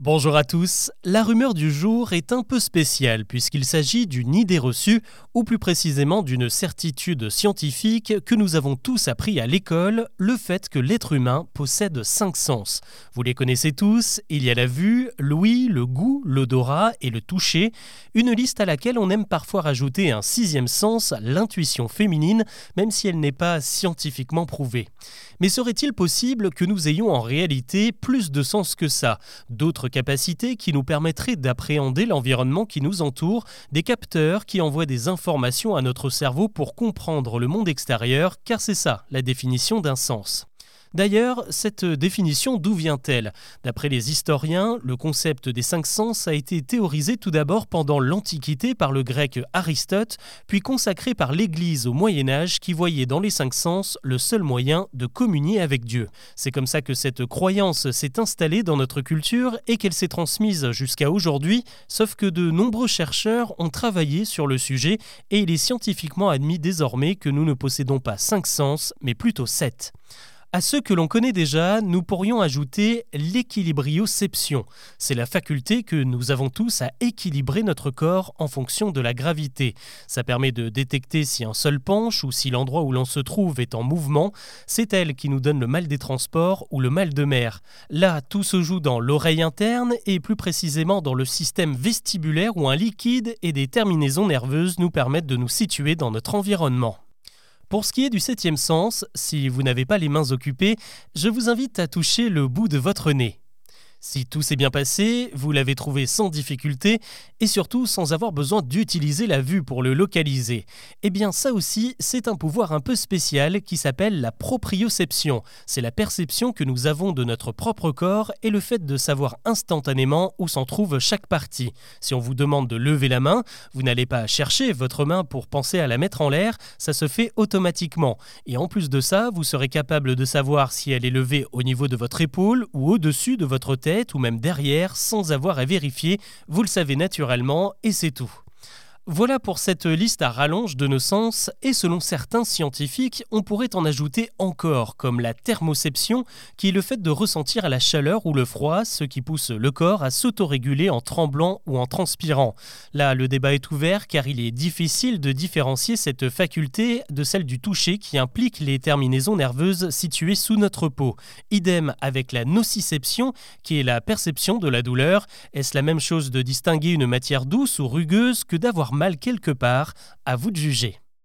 Bonjour à tous. La rumeur du jour est un peu spéciale puisqu'il s'agit d'une idée reçue, ou plus précisément d'une certitude scientifique que nous avons tous appris à l'école, le fait que l'être humain possède cinq sens. Vous les connaissez tous, il y a la vue, l'ouïe, le goût, l'odorat et le toucher, une liste à laquelle on aime parfois rajouter un sixième sens, l'intuition féminine, même si elle n'est pas scientifiquement prouvée. Mais serait-il possible que nous ayons en réalité plus de sens que ça? Capacités qui nous permettraient d'appréhender l'environnement qui nous entoure, des capteurs qui envoient des informations à notre cerveau pour comprendre le monde extérieur, car c'est ça la définition d'un sens. D'ailleurs, cette définition, d'où vient-elle? D'après les historiens, le concept des cinq sens a été théorisé tout d'abord pendant l'Antiquité par le grec Aristote, puis consacré par l'Église au Moyen Âge qui voyait dans les cinq sens le seul moyen de communier avec Dieu. C'est comme ça que cette croyance s'est installée dans notre culture et qu'elle s'est transmise jusqu'à aujourd'hui, sauf que de nombreux chercheurs ont travaillé sur le sujet et il est scientifiquement admis désormais que nous ne possédons pas cinq sens, mais plutôt sept. À ceux que l'on connaît déjà, nous pourrions ajouter l'équilibrioception. C'est la faculté que nous avons tous à équilibrer notre corps en fonction de la gravité. Ça permet de détecter si un sol penche ou si l'endroit où l'on se trouve est en mouvement. C'est elle qui nous donne le mal des transports ou le mal de mer. Là, tout se joue dans l'oreille interne et plus précisément dans le système vestibulaire où un liquide et des terminaisons nerveuses nous permettent de nous situer dans notre environnement. Pour ce qui est du septième sens, si vous n'avez pas les mains occupées, je vous invite à toucher le bout de votre nez. Si tout s'est bien passé, vous l'avez trouvé sans difficulté et surtout sans avoir besoin d'utiliser la vue pour le localiser. Eh bien ça aussi, c'est un pouvoir un peu spécial qui s'appelle la proprioception. C'est la perception que nous avons de notre propre corps et le fait de savoir instantanément où s'en trouve chaque partie. Si on vous demande de lever la main, vous n'allez pas chercher votre main pour penser à la mettre en l'air, ça se fait automatiquement. Et en plus de ça, vous serez capable de savoir si elle est levée au niveau de votre épaule ou au-dessus de votre tête ou même derrière sans avoir à vérifier, vous le savez naturellement et c'est tout. Voilà pour cette liste à rallonge de nos sens, et selon certains scientifiques, on pourrait en ajouter encore, comme la thermoception, qui est le fait de ressentir la chaleur ou le froid, ce qui pousse le corps à s'autoréguler en tremblant ou en transpirant. Là, le débat est ouvert car il est difficile de différencier cette faculté de celle du toucher qui implique les terminaisons nerveuses situées sous notre peau. Idem avec la nociception, qui est la perception de la douleur. Est-ce la même chose de distinguer une matière douce ou rugueuse que d'avoir mal quelque part, à vous de juger.